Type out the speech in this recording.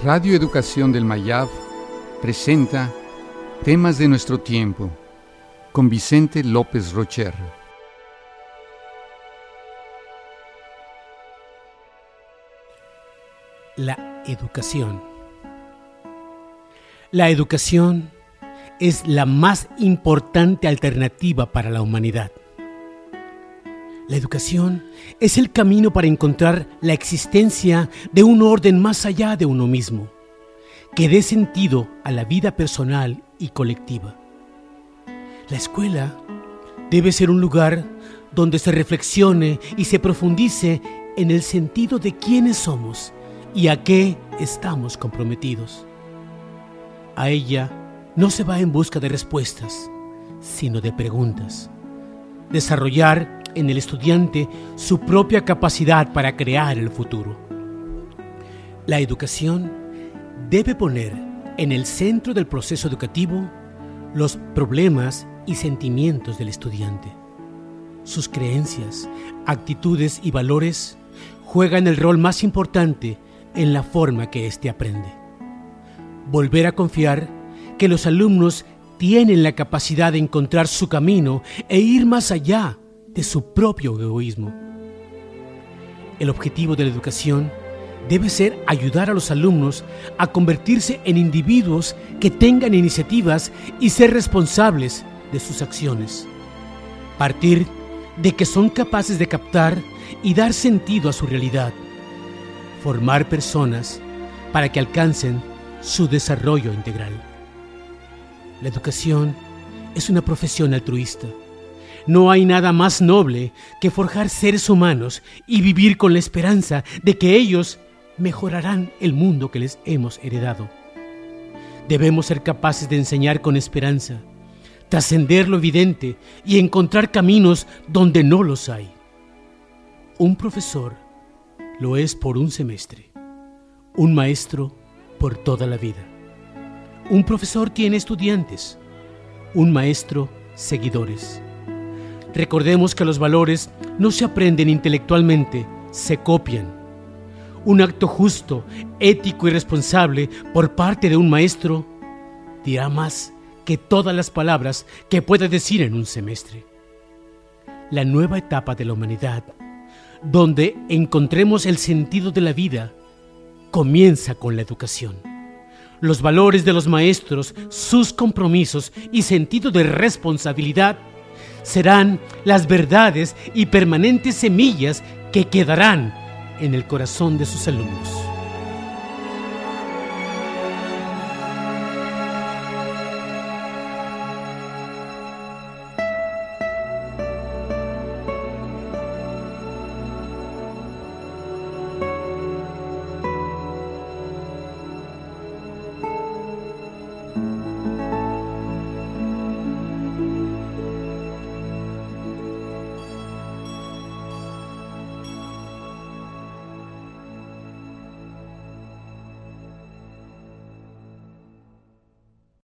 Radio Educación del Mayab presenta Temas de nuestro tiempo con Vicente López Rocher. La educación. La educación es la más importante alternativa para la humanidad. La educación es el camino para encontrar la existencia de un orden más allá de uno mismo, que dé sentido a la vida personal y colectiva. La escuela debe ser un lugar donde se reflexione y se profundice en el sentido de quiénes somos y a qué estamos comprometidos. A ella no se va en busca de respuestas, sino de preguntas. Desarrollar en el estudiante su propia capacidad para crear el futuro. La educación debe poner en el centro del proceso educativo los problemas y sentimientos del estudiante. Sus creencias, actitudes y valores juegan el rol más importante en la forma que éste aprende. Volver a confiar que los alumnos tienen la capacidad de encontrar su camino e ir más allá de su propio egoísmo. El objetivo de la educación debe ser ayudar a los alumnos a convertirse en individuos que tengan iniciativas y ser responsables de sus acciones. Partir de que son capaces de captar y dar sentido a su realidad. Formar personas para que alcancen su desarrollo integral. La educación es una profesión altruista no hay nada más noble que forjar seres humanos y vivir con la esperanza de que ellos mejorarán el mundo que les hemos heredado. Debemos ser capaces de enseñar con esperanza, trascender lo evidente y encontrar caminos donde no los hay. Un profesor lo es por un semestre, un maestro por toda la vida. Un profesor tiene estudiantes, un maestro seguidores. Recordemos que los valores no se aprenden intelectualmente, se copian. Un acto justo, ético y responsable por parte de un maestro dirá más que todas las palabras que pueda decir en un semestre. La nueva etapa de la humanidad, donde encontremos el sentido de la vida, comienza con la educación. Los valores de los maestros, sus compromisos y sentido de responsabilidad serán las verdades y permanentes semillas que quedarán en el corazón de sus alumnos.